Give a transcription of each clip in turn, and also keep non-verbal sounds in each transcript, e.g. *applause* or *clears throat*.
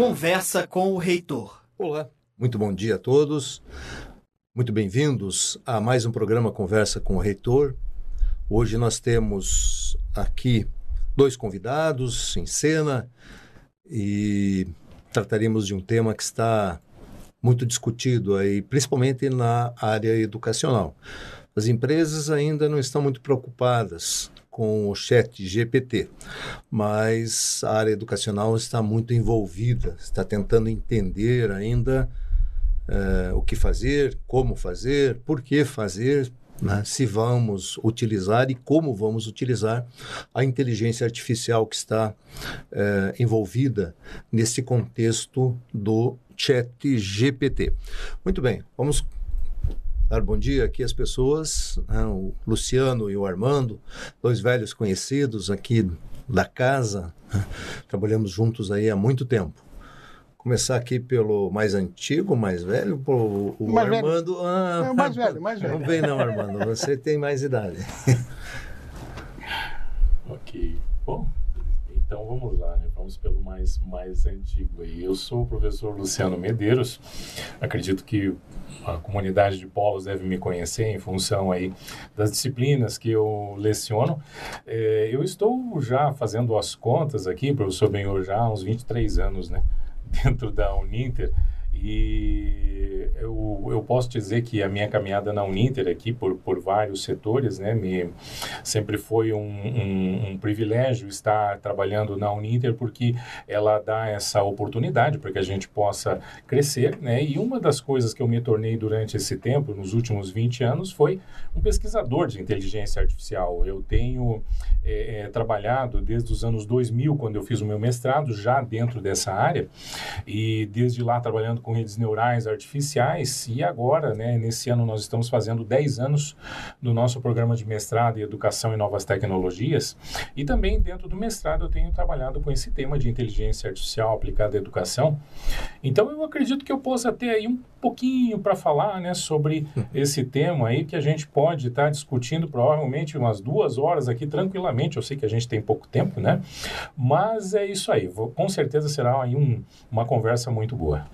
Conversa com o reitor. Olá, muito bom dia a todos. Muito bem-vindos a mais um programa Conversa com o Reitor. Hoje nós temos aqui dois convidados em cena e trataremos de um tema que está muito discutido aí, principalmente na área educacional. As empresas ainda não estão muito preocupadas com o chat GPT, mas a área educacional está muito envolvida, está tentando entender ainda uh, o que fazer, como fazer, por que fazer, né, se vamos utilizar e como vamos utilizar a inteligência artificial que está uh, envolvida nesse contexto do chat GPT. Muito bem, vamos dar bom dia aqui às pessoas, né, o Luciano e o Armando, dois velhos conhecidos aqui da casa, né, trabalhamos juntos aí há muito tempo. Começar aqui pelo mais antigo, mais velho, o, o mais Armando. Velho. Ah, é, mais velho, mais velho. Não vem não, Armando, você tem mais idade. *laughs* ok. Bom, então vamos lá, né? Vamos pelo mais, mais antigo aí. Eu sou o professor Luciano Medeiros. Acredito que a comunidade de polos deve me conhecer em função aí das disciplinas que eu leciono. É, eu estou já fazendo as contas aqui, professor Benhor, já há uns 23 anos, né? *laughs* dentro da Uninter e eu, eu posso dizer que a minha caminhada na Uninter aqui por, por vários setores, né, me, sempre foi um, um, um privilégio estar trabalhando na Uninter porque ela dá essa oportunidade para que a gente possa crescer, né, e uma das coisas que eu me tornei durante esse tempo, nos últimos 20 anos, foi um pesquisador de inteligência artificial. Eu tenho é, é, trabalhado desde os anos 2000, quando eu fiz o meu mestrado, já dentro dessa área, e desde lá trabalhando com com redes neurais artificiais e agora, né, nesse ano nós estamos fazendo 10 anos do nosso programa de mestrado em Educação e Novas Tecnologias e também dentro do mestrado eu tenho trabalhado com esse tema de inteligência artificial aplicada à educação. Então eu acredito que eu possa ter aí um pouquinho para falar, né, sobre *laughs* esse tema aí que a gente pode estar tá discutindo provavelmente umas duas horas aqui tranquilamente. Eu sei que a gente tem pouco tempo, né? Mas é isso aí. Vou, com certeza será aí um, uma conversa muito boa.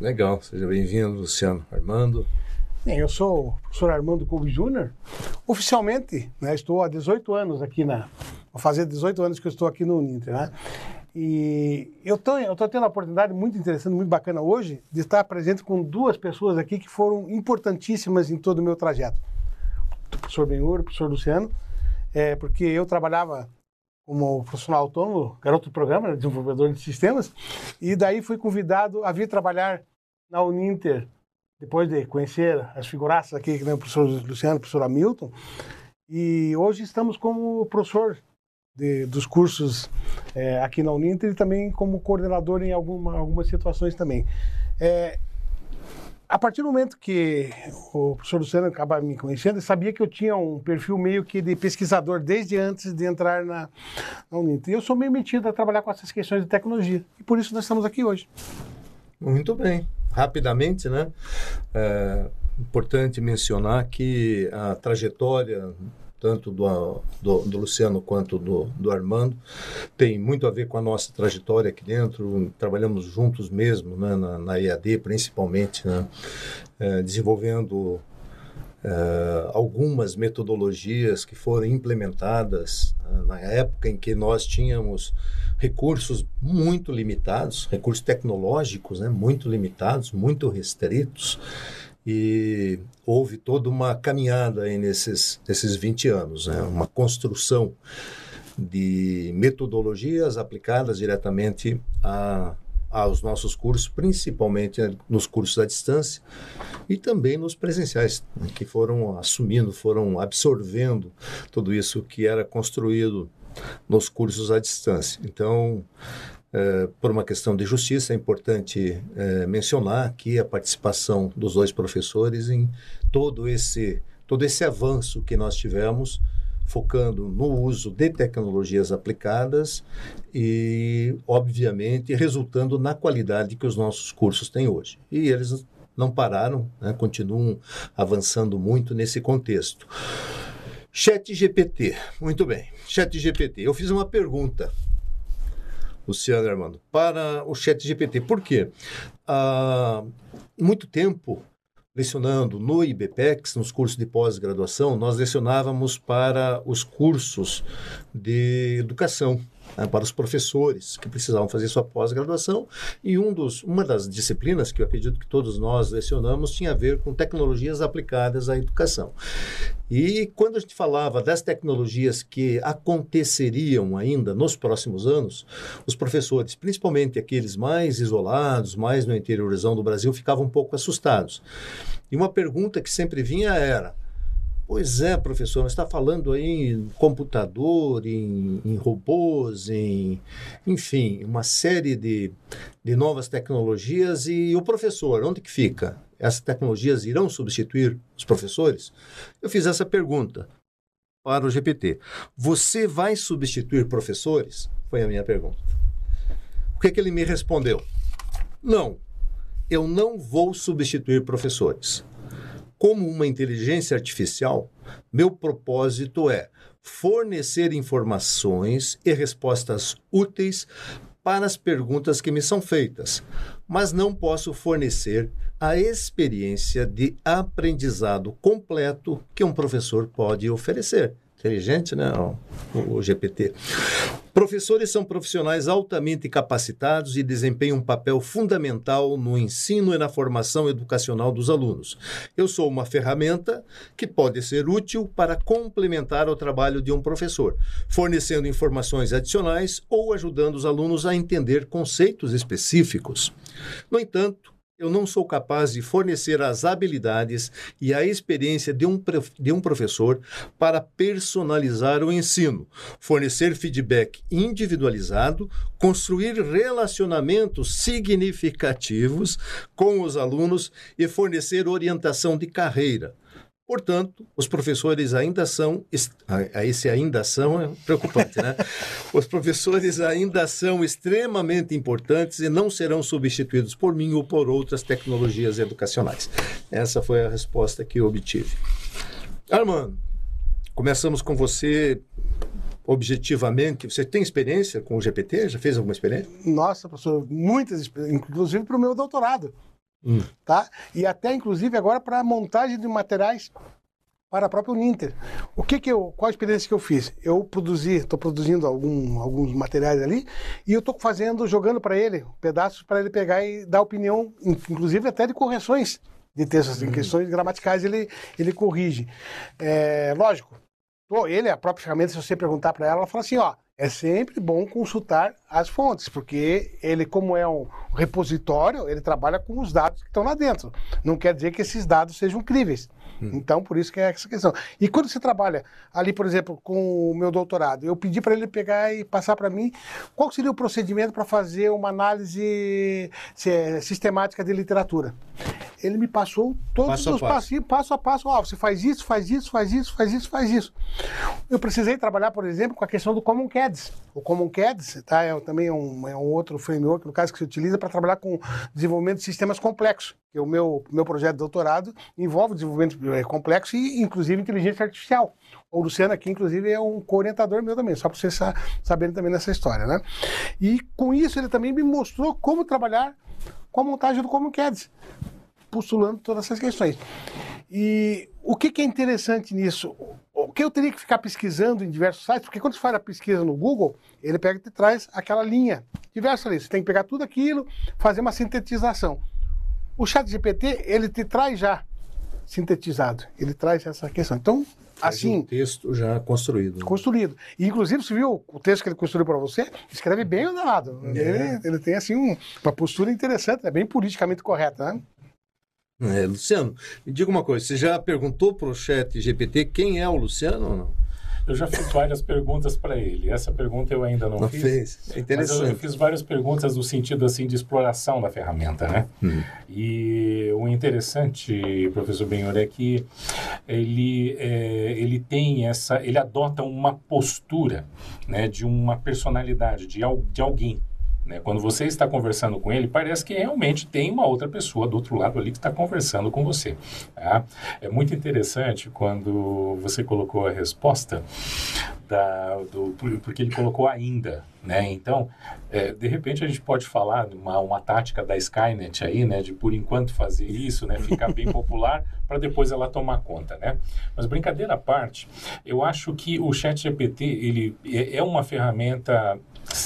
Legal, seja bem-vindo, Luciano. Armando. Bem, eu sou o professor Armando Couve Júnior. Oficialmente, né, estou há 18 anos aqui na. Vou fazer 18 anos que eu estou aqui no Uninter, né? E eu estou tendo a oportunidade muito interessante, muito bacana hoje, de estar presente com duas pessoas aqui que foram importantíssimas em todo o meu trajeto. O professor Benhur, o professor Luciano, é, porque eu trabalhava como profissional autônomo, garoto do programa, desenvolvedor de sistemas, e daí fui convidado a vir trabalhar na Uninter, depois de conhecer as figuraças aqui, que nem o professor Luciano, o professor Hamilton, e hoje estamos como professor de, dos cursos é, aqui na Uninter e também como coordenador em alguma, algumas situações também. É, a partir do momento que o professor Luciano acaba me conhecendo, ele sabia que eu tinha um perfil meio que de pesquisador desde antes de entrar na, na Uninter. E eu sou meio metido a trabalhar com essas questões de tecnologia. E por isso nós estamos aqui hoje. Muito bem rapidamente, né? É importante mencionar que a trajetória tanto do, do, do, Luciano quanto do, do Armando, tem muito a ver com a nossa trajetória aqui dentro. Trabalhamos juntos mesmo, né, na, na EAD principalmente, né, é, desenvolvendo é, algumas metodologias que foram implementadas né, na época em que nós tínhamos recursos muito limitados, recursos tecnológicos né, muito limitados, muito restritos, e houve toda uma caminhada aí nesses, nesses 20 anos, né, uma construção de metodologias aplicadas diretamente a, aos nossos cursos, principalmente nos cursos à distância e também nos presenciais, né, que foram assumindo, foram absorvendo tudo isso que era construído nos cursos à distância. Então, é, por uma questão de justiça, é importante é, mencionar aqui a participação dos dois professores em todo esse, todo esse avanço que nós tivemos, focando no uso de tecnologias aplicadas e, obviamente, resultando na qualidade que os nossos cursos têm hoje. E eles não pararam, né, continuam avançando muito nesse contexto. Chat GPT, muito bem. Chat GPT, eu fiz uma pergunta. Luciano Armando, para o chat GPT. Por quê? Há muito tempo, lecionando no IBPEX, nos cursos de pós-graduação, nós lecionávamos para os cursos de educação né, para os professores que precisavam fazer sua pós-graduação. E um dos, uma das disciplinas que eu acredito que todos nós lecionamos tinha a ver com tecnologias aplicadas à educação. E quando a gente falava das tecnologias que aconteceriam ainda nos próximos anos, os professores, principalmente aqueles mais isolados, mais no interiorzão do Brasil, ficavam um pouco assustados. E uma pergunta que sempre vinha era: Pois é, professor, está falando aí em computador, em, em robôs, em, enfim, uma série de, de novas tecnologias. E o professor, onde que fica? Essas tecnologias irão substituir os professores? Eu fiz essa pergunta para o GPT. Você vai substituir professores? Foi a minha pergunta. O que, é que ele me respondeu? Não, eu não vou substituir professores como uma inteligência artificial, meu propósito é fornecer informações e respostas úteis para as perguntas que me são feitas, mas não posso fornecer a experiência de aprendizado completo que um professor pode oferecer inteligente, né? O, o, GPT. Professores são profissionais altamente capacitados e desempenham um papel fundamental no ensino e na formação educacional dos alunos. Eu sou uma ferramenta que pode ser útil para complementar o trabalho de um professor, fornecendo informações adicionais ou ajudando os alunos a entender conceitos específicos. No entanto, eu não sou capaz de fornecer as habilidades e a experiência de um, de um professor para personalizar o ensino, fornecer feedback individualizado, construir relacionamentos significativos com os alunos e fornecer orientação de carreira. Portanto, os professores ainda são, esse ainda são é preocupante, né? *laughs* Os professores ainda são extremamente importantes e não serão substituídos por mim ou por outras tecnologias educacionais. Essa foi a resposta que eu obtive. Armando, começamos com você objetivamente. Você tem experiência com o GPT? Já fez alguma experiência? Nossa, professor, muitas experiências, inclusive para o meu doutorado. Hum. Tá? E até, inclusive, agora para a montagem de materiais para a própria Uninter. O que que eu, qual a experiência que eu fiz? Eu produzi, estou produzindo algum, alguns materiais ali e eu estou fazendo, jogando para ele pedaços para ele pegar e dar opinião, inclusive até de correções de textos, em hum. questões gramaticais ele, ele corrige. É, lógico, ele, a própria ferramenta, se você perguntar para ela, ela fala assim, ó, é sempre bom consultar as fontes, porque ele, como é um repositório, ele trabalha com os dados que estão lá dentro. Não quer dizer que esses dados sejam críveis. Hum. Então, por isso que é essa questão. E quando você trabalha ali, por exemplo, com o meu doutorado, eu pedi para ele pegar e passar para mim qual seria o procedimento para fazer uma análise sistemática de literatura ele me passou todos passo os passos, passo a passo. Ó, oh, você faz isso, faz isso, faz isso, faz isso, faz isso. Eu precisei trabalhar, por exemplo, com a questão do Common CADS. O Common CADS tá, é também é um, é um outro framework, no caso, que se utiliza para trabalhar com desenvolvimento de sistemas complexos. Que o meu, meu projeto de doutorado envolve desenvolvimento é, complexo e, inclusive, inteligência artificial. O Luciano aqui, inclusive, é um co-orientador meu também, só para vocês saberem também nessa história, né? E com isso ele também me mostrou como trabalhar com a montagem do Common CADS postulando todas essas questões. E o que, que, é interessante nisso? O que eu teria que ficar pesquisando em diversos sites, porque quando você faz a pesquisa no Google, ele pega e te traz aquela linha, diversas linhas. Você tem que pegar tudo aquilo, fazer uma sintetização. O chat GPT, ele te traz já sintetizado, ele traz essa questão. Então, Faz assim. Um texto já construído. Né? Construído. E, inclusive, você viu o texto que ele construiu para você? Escreve bem o. É. Ele, ele, tem, assim, um, uma postura interessante, é bem politicamente correta, né? É, Luciano, me diga uma coisa, você já perguntou para o chat GPT quem é o Luciano ou não? Eu já fiz várias perguntas para ele. Essa pergunta eu ainda não, não fiz. fez. É interessante. Eu, eu, fiz várias perguntas no sentido assim de exploração da ferramenta, né? Hum. E o interessante, professor Benhor, é que ele é, ele tem essa, ele adota uma postura, né, de uma personalidade, de, de alguém. Né? Quando você está conversando com ele, parece que realmente tem uma outra pessoa do outro lado ali que está conversando com você. Tá? É muito interessante quando você colocou a resposta, da, do, porque ele colocou ainda, né? Então, é, de repente a gente pode falar uma, uma tática da Skynet aí, né? De por enquanto fazer isso, né? Ficar bem *laughs* popular para depois ela tomar conta, né? Mas brincadeira à parte, eu acho que o Chat GPT ele é, é uma ferramenta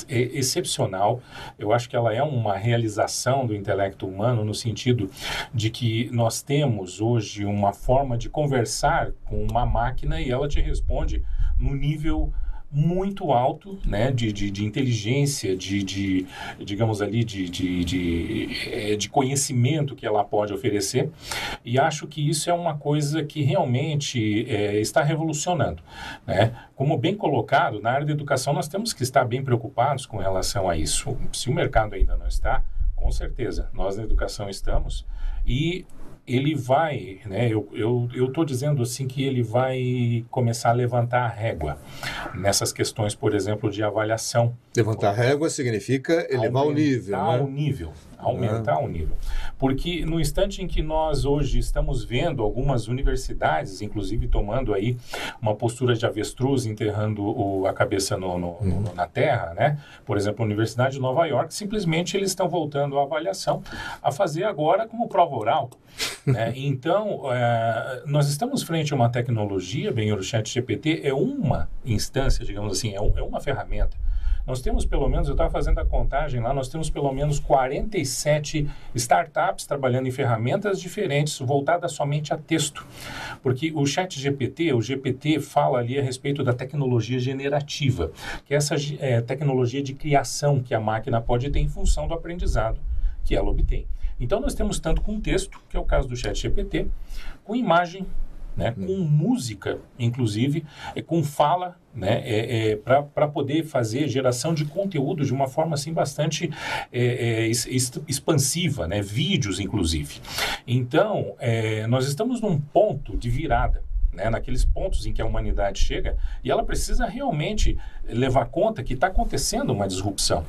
excepcional. Eu acho que ela é uma realização do intelecto humano no sentido de que nós temos hoje uma forma de conversar com uma máquina e ela te responde no nível muito alto né, de, de, de inteligência, de, de, digamos ali, de, de, de, eh, de, conhecimento que ela pode oferecer. E acho que isso é uma coisa que realmente é, está revolucionando. Né? Como bem colocado, na área da educação nós temos que estar bem preocupados com relação a isso. Se o mercado ainda não está, com certeza, nós na educação estamos. E ele vai, né, eu estou dizendo assim que ele vai começar a levantar a régua nessas questões, por exemplo, de avaliação. Levantar a régua significa elevar o nível, né? o nível aumentar uhum. o nível. Porque no instante em que nós hoje estamos vendo algumas universidades, inclusive tomando aí uma postura de avestruz, enterrando o, a cabeça no, no, uhum. no, na terra, né? Por exemplo, a Universidade de Nova York, simplesmente eles estão voltando a avaliação a fazer agora como prova oral. né? *laughs* Então, é, nós estamos frente a uma tecnologia, bem, o chat GPT é uma instância, digamos assim, é, um, é uma ferramenta nós temos pelo menos, eu estava fazendo a contagem lá, nós temos pelo menos 47 startups trabalhando em ferramentas diferentes voltadas somente a texto. Porque o chat GPT, o GPT fala ali a respeito da tecnologia generativa, que é essa é, tecnologia de criação que a máquina pode ter em função do aprendizado que ela obtém. Então nós temos tanto com texto, que é o caso do chat GPT, com imagem, né, com música, inclusive, é, com fala, né, é, é para poder fazer geração de conteúdo de uma forma assim bastante é, é expansiva, né, vídeos, inclusive. Então, é, nós estamos num ponto de virada. Né, naqueles pontos em que a humanidade chega, e ela precisa realmente levar conta que está acontecendo uma disrupção.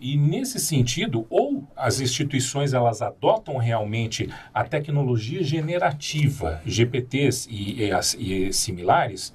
E nesse sentido, ou as instituições elas adotam realmente a tecnologia generativa, GPTs e, e, e similares,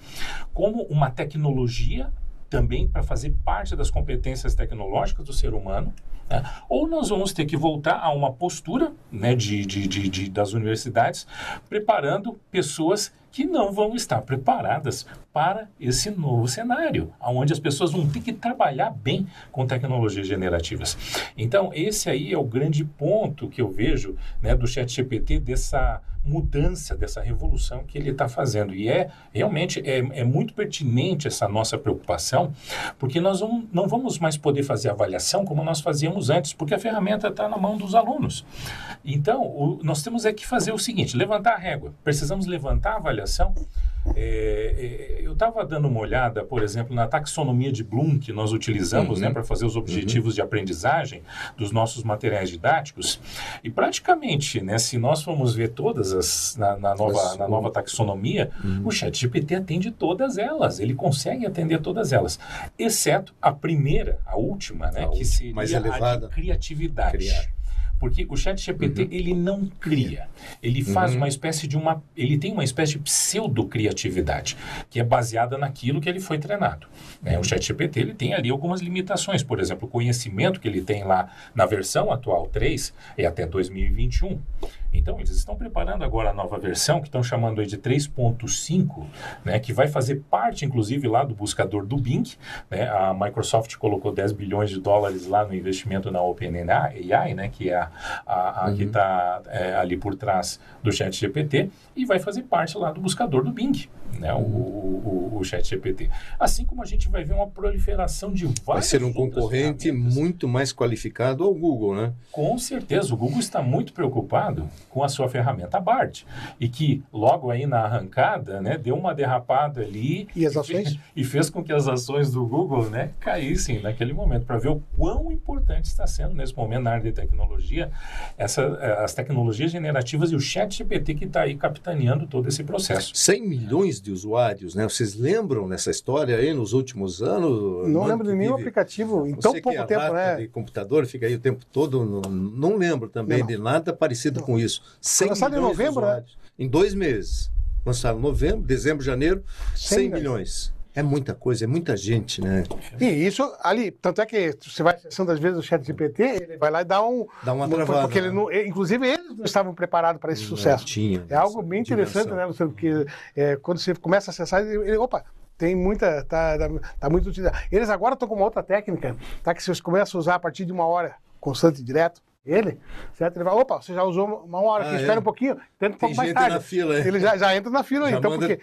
como uma tecnologia também para fazer parte das competências tecnológicas do ser humano, né? ou nós vamos ter que voltar a uma postura né, de, de, de, de das universidades preparando pessoas que não vão estar preparadas para esse novo cenário, onde as pessoas vão ter que trabalhar bem com tecnologias generativas. Então, esse aí é o grande ponto que eu vejo né, do ChatGPT, dessa mudança, dessa revolução que ele está fazendo. E é realmente é, é, muito pertinente essa nossa preocupação, porque nós vamos, não vamos mais poder fazer avaliação como nós fazíamos antes, porque a ferramenta está na mão dos alunos. Então, o, nós temos é que fazer o seguinte: levantar a régua. Precisamos levantar a avaliação é, é, eu estava dando uma olhada, por exemplo, na taxonomia de Bloom que nós utilizamos né, uhum. né, para fazer os objetivos uhum. de aprendizagem dos nossos materiais didáticos. E praticamente, né, se nós formos ver todas as na, na nova, na nova taxonomia, uhum. o ChatGPT atende todas elas. Ele consegue atender todas elas, exceto a primeira, a última, né, a que seria mais elevada. a de criatividade. Criar. Porque o chat GPT, uhum. ele não cria. Ele faz uhum. uma espécie de uma... Ele tem uma espécie de pseudo-criatividade, que é baseada naquilo que ele foi treinado. Né? O chat GPT, ele tem ali algumas limitações. Por exemplo, o conhecimento que ele tem lá na versão atual 3 é até 2021. Então, eles estão preparando agora a nova versão, que estão chamando aí de 3.5, né, que vai fazer parte, inclusive, lá do buscador do Bing. Né? A Microsoft colocou 10 bilhões de dólares lá no investimento na OpenAI, né, que é a, a, a uhum. que está é, ali por trás do chat GPT, e vai fazer parte lá do buscador do Bing né, o, o, o chat GPT. Assim como a gente vai ver uma proliferação de vários. Vai ser um concorrente muito mais qualificado ao Google, né? Com certeza. O Google está muito preocupado com a sua ferramenta BART. E que logo aí na arrancada, né, deu uma derrapada ali. E as ações? *laughs* E fez com que as ações do Google né, caíssem naquele momento, para ver o quão importante está sendo nesse momento na área de tecnologia, essa, eh, as tecnologias generativas e o chat GPT que está aí capitaneando todo esse processo. 100 milhões de usuários, né? Vocês lembram nessa história aí nos últimos anos? Não lembro de nenhum aplicativo em tão pouco é tempo, né? de computador, fica aí o tempo todo, não, não lembro também não. de nada parecido não. com isso. 100 Lançado em novembro, né? Em dois meses. Lançaram novembro, dezembro, janeiro, 100, 100 milhões. É muita coisa, é muita gente, né? E isso ali, tanto é que você vai acessando às vezes o chat GPT, ele vai lá e dá um. Dá uma um- travada, Porque ele né? não, inclusive eles não estavam preparados para esse sucesso. tinha É algo bem interessante, dimensão. né, Luciano? Porque é, quando você começa a acessar, ele, opa, tem muita. Tá, tá, tá muito utilizado. Eles agora estão com uma outra técnica, tá? Que você começa a usar a partir de uma hora, constante e direto. Ele, certo? Ele vai, opa, você já usou uma hora, aqui, Ah, espera é? um pouquinho, tenta um pouco mais tarde. na fila, é. Ele já, já entra na fila, Já então, porque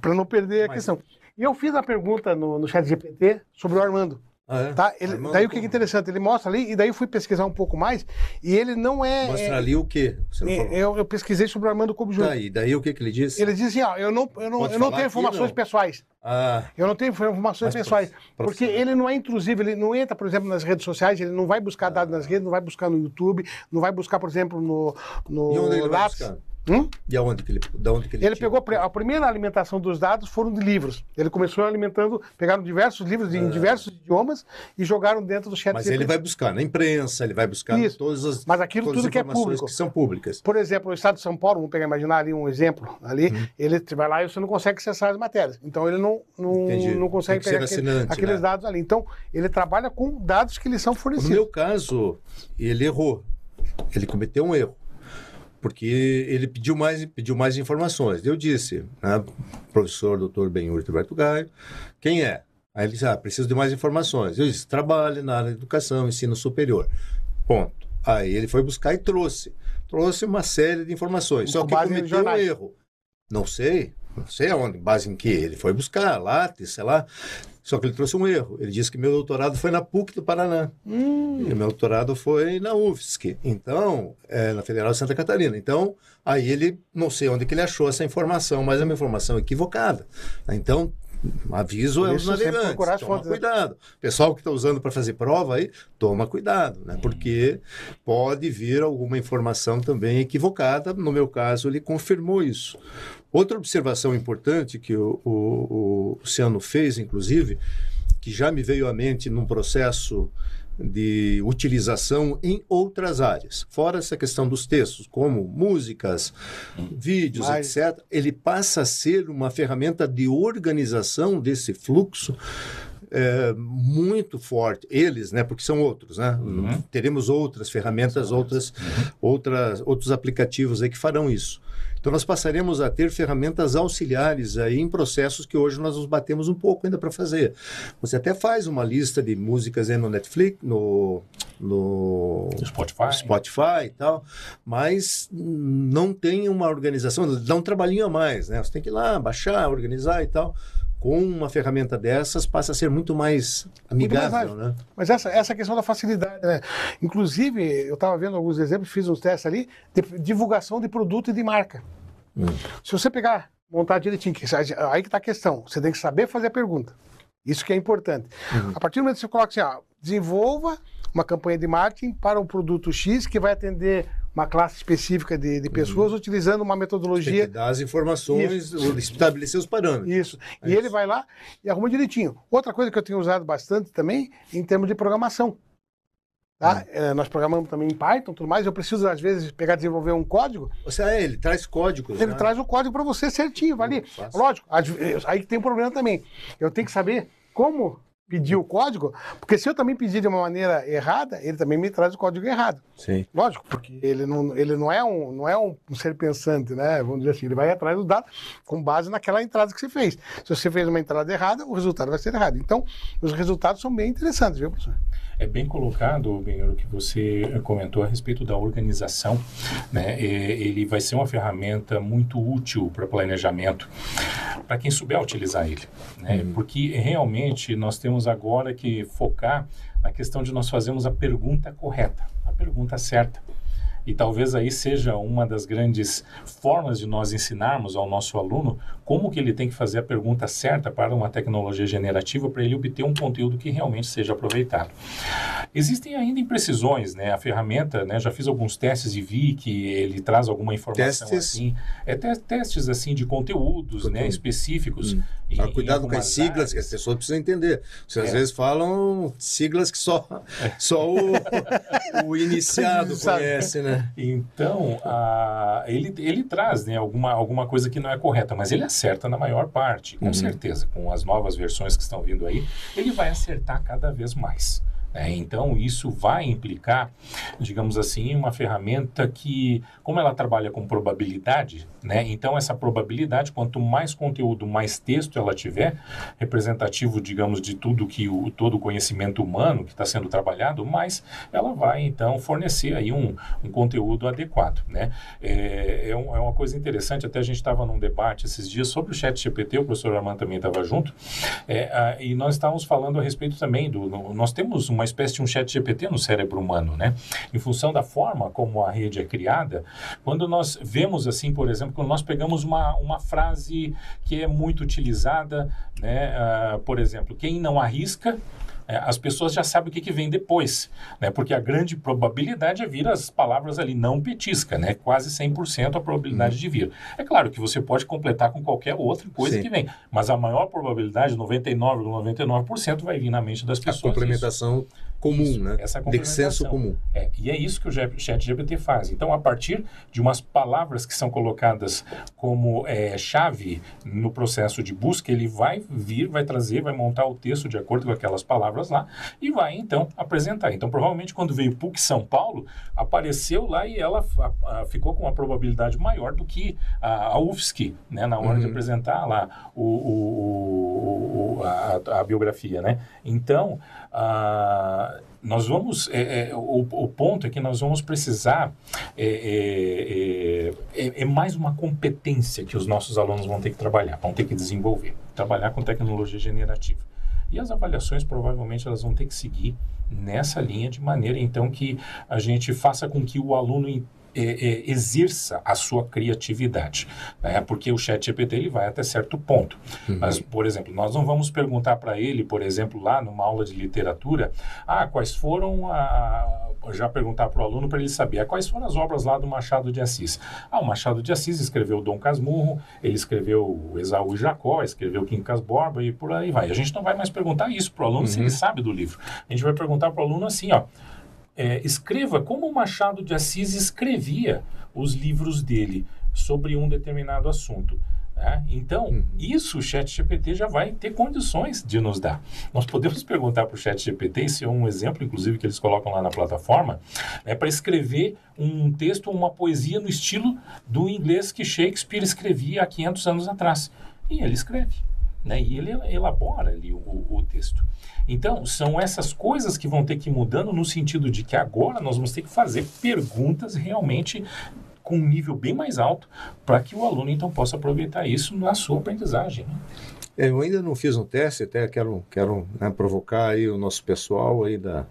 para não perder a Mas- questão. E eu fiz uma pergunta no, no chat GPT sobre o Armando. Ah, é? Tá? Ele, Armando, daí o que é interessante, ele mostra ali, e daí eu fui pesquisar um pouco mais, e ele não é. Mostra é- ali o quê? É- eu, eu pesquisei sobre o Armando Cobo Júnior. Tá, e daí o que, que ele disse? Ele diz assim, ó, eu não, eu não, eu não tenho informações não? pessoais. Ah, Eu não tenho informações pessoais. Porque ele não é intrusivo, ele não entra, por exemplo, nas redes sociais, ele não vai buscar dados nas redes, não vai buscar no YouTube, não vai buscar, por exemplo, no, no e onde ele vai buscar? Hum? E aonde que ele, da onde que ele Ele tira? pegou a primeira alimentação dos dados foram de livros. Ele começou alimentando, pegaram diversos livros em diversos idiomas e jogaram dentro do chat. Mas ele vai buscar na imprensa, ele vai buscar Isso. todas as, Mas aquilo tudo que é informações público. que são públicas. Por exemplo, o Estado de São Paulo, vamos pegar, imaginar ali um exemplo ali, Uhum. ele vai lá e você não consegue acessar as matérias. Então ele não, não, Entendi. não consegue pegar aquele- aqueles né? dados ali. Então ele trabalha com dados que lhe são No fornecidos. meu caso, ele errou. Ele cometeu um erro. Porque ele pediu mais, pediu mais informações. Eu disse, né, professor doutor Benhur Roberto Gaio, quem é? Aí ele disse, ah, preciso de mais informações. Eu disse, trabalha na área de educação, ensino superior. Ponto. Aí ele foi buscar e trouxe. Trouxe uma série de informações. Só Com que base em cometeu um erro. Não sei, não sei aonde, base em que. Ele foi buscar, Lattes, sei lá. Só que ele trouxe um erro. Ele disse que meu doutorado foi na PUC do Paraná. Hum, E meu doutorado foi na UFSC, então, é, na Federal de Santa Catarina. Então, aí ele, não sei onde que ele achou essa informação, mas é uma informação equivocada. Então, aviso isso, sempre navegantes, toma fontes, né? cuidado. Pessoal que está usando para fazer prova aí, toma cuidado, né? Porque pode vir alguma informação também equivocada. No meu caso, ele confirmou isso. Outra observação importante que o, o, o Luciano fez, inclusive, que já me veio à mente num processo de utilização em outras áreas, fora essa questão dos textos, como músicas, vídeos, Mas- etc. Ele passa a ser uma ferramenta de organização desse fluxo é, muito forte. Eles, né? Porque são outros, né? Teremos outras ferramentas, outras, outras, outros aplicativos aí que farão isso. Então nós passaremos a ter ferramentas auxiliares aí em processos que hoje nós nos batemos um pouco ainda para fazer. Você até faz uma lista de músicas aí no Netflix, no, no Spotify. Spotify e tal, mas não tem uma organização, dá um trabalhinho a mais, né? Você tem que ir lá, baixar, organizar e tal. Com uma ferramenta dessas, passa a ser muito mais Muito mais amigável, né? Mas essa, essa questão da facilidade, né? Inclusive, eu estava vendo alguns exemplos, fiz uns testes ali, de divulgação de produto e de marca. Hum. Se você pegar, montar direitinho, que aí que está a questão, você tem que saber fazer a pergunta. Isso que é importante. Uhum. A partir do momento que você coloca assim, ó, desenvolva uma campanha de marketing para um produto X que vai atender uma classe específica de, de pessoas utilizando uma Uhum. Tem metodologia que dar as informações, estabelecer os parâmetros. isso. É e isso. ele vai lá e arruma direitinho. Outra coisa que eu tenho usado bastante também, em termos de programação. Tá? É, nós programamos também em Python tudo mais. Eu preciso, às vezes, pegar e desenvolver um código. Você, é, ele traz códigos. Ele né? traz o código para você certinho, vai ali. Fácil. Lógico, aí que tem um problema também. Eu tenho que saber como pedir o código, porque se eu também pedir de uma maneira errada, ele também me traz o código errado. Sim. Lógico, porque ele não, ele não é, um, não é um, um ser pensante, né? Vamos dizer assim, ele vai atrás do dado com base naquela entrada que você fez. Se você fez uma entrada errada, o resultado vai ser errado. Então, os resultados são bem interessantes, viu, professor? É bem colocado, Benhor, o que você eh, comentou a respeito da organização. Né? Ele vai ser uma ferramenta muito útil para planejamento, para quem souber utilizar ele. Né? Porque realmente nós temos agora que focar na questão de nós fazermos a pergunta correta, a pergunta certa. E talvez aí seja uma das grandes formas de nós ensinarmos ao nosso aluno como que ele tem que fazer a pergunta certa para uma tecnologia generativa para ele obter um conteúdo que realmente seja aproveitado. Existem ainda imprecisões, né? A ferramenta, né? Já fiz alguns testes e vi que ele traz alguma informação Testes? assim. É te- testes assim de conteúdos, né? Conteúdo. Específicos. Hum. em- Só em cuidado com as siglas que as áreas. pessoas precisam entender. Você às É. vezes falam siglas que só, *laughs* só o, o iniciado *laughs* conhece, né? Então, a- ele, ele traz né, alguma, alguma coisa que não é correta, mas ele acerta na maior parte, com Uhum. certeza. Com as novas versões que estão vindo aí, ele vai acertar cada vez mais. Né? Então, isso vai implicar, digamos assim, uma ferramenta que, como ela trabalha com probabilidade, né? então essa probabilidade, quanto mais conteúdo, mais texto ela tiver, representativo, digamos, de tudo que o todo o conhecimento humano que está sendo trabalhado, mais ela vai então fornecer aí um, um conteúdo adequado, né? É, é, um- é uma coisa interessante, até a gente estava num debate esses dias sobre o chat GPT, o professor Armando também estava junto, é, ah, e nós estávamos falando a respeito também do, nós temos uma espécie de um chat GPT no cérebro humano, né? Em função da forma como a rede é criada, quando nós vemos assim, por exemplo, quando nós pegamos uma, uma frase que é muito utilizada, né? ah, por exemplo, quem não arrisca é, as pessoas já sabem o que, que vem depois, né? Porque a grande probabilidade é vir as palavras ali não petisca, né? Quase 100% a probabilidade de vir. É claro que você pode completar com qualquer outra coisa Sim. que vem, mas a maior probabilidade, 99,99%, vai vir na mente das A pessoas. complementação comum, Isso, né? essa De senso comum. É, e é isso que o chat GPT faz. Então, a partir de umas palavras que são colocadas como é, chave no processo de busca, ele vai vir, vai trazer, vai montar o texto de acordo com aquelas palavras lá e vai, então, apresentar. Então, provavelmente, quando veio PUC São Paulo, apareceu lá e ela a- a- ficou com uma probabilidade maior do que a, a UFSC, né, na hora de Uhum. apresentar lá o, o- o- o- a, a biografia, né? Então, ah, nós vamos, é, é, o, o ponto é que nós vamos precisar, é, é, é, é- é mais uma competência que os nossos alunos vão ter que trabalhar, vão ter que desenvolver, trabalhar com tecnologia generativa. E as avaliações provavelmente elas vão ter que seguir nessa linha de maneira então que a gente faça com que o aluno é, é, exerça a sua criatividade, né? porque o chat GPT ele vai até certo ponto. Mas, por exemplo, nós não vamos perguntar para ele, por exemplo, lá numa aula de literatura, ah, quais foram a... Já perguntar para o aluno para ele saber ah, quais foram as obras lá do Machado de Assis. Ah, o Machado de Assis escreveu Dom Casmurro, ele escreveu o Esaú e Jacó, escreveu Quincas Borba e por aí vai. A gente não vai mais perguntar isso para o aluno se ele sabe do livro. A gente vai perguntar para o aluno assim, ó, é, escreva como o Machado de Assis escrevia os livros dele sobre um determinado assunto. né? Então, isso o Chat GPT já vai ter condições de nos dar. Nós podemos perguntar para o Chat GPT, isso é um exemplo, inclusive, que eles colocam lá na plataforma, é para escrever um texto ou uma poesia no estilo do inglês que Shakespeare escrevia há 500 anos atrás. E ele escreve. Né? E ele elabora ali o- o texto. Então, são essas coisas que vão ter que ir mudando no sentido de que agora nós vamos ter que fazer perguntas realmente com um nível bem mais alto para que o aluno então possa aproveitar isso na sua aprendizagem. né? É, Eu ainda não fiz um teste, até quero, quero né, provocar aí o nosso pessoal aí da,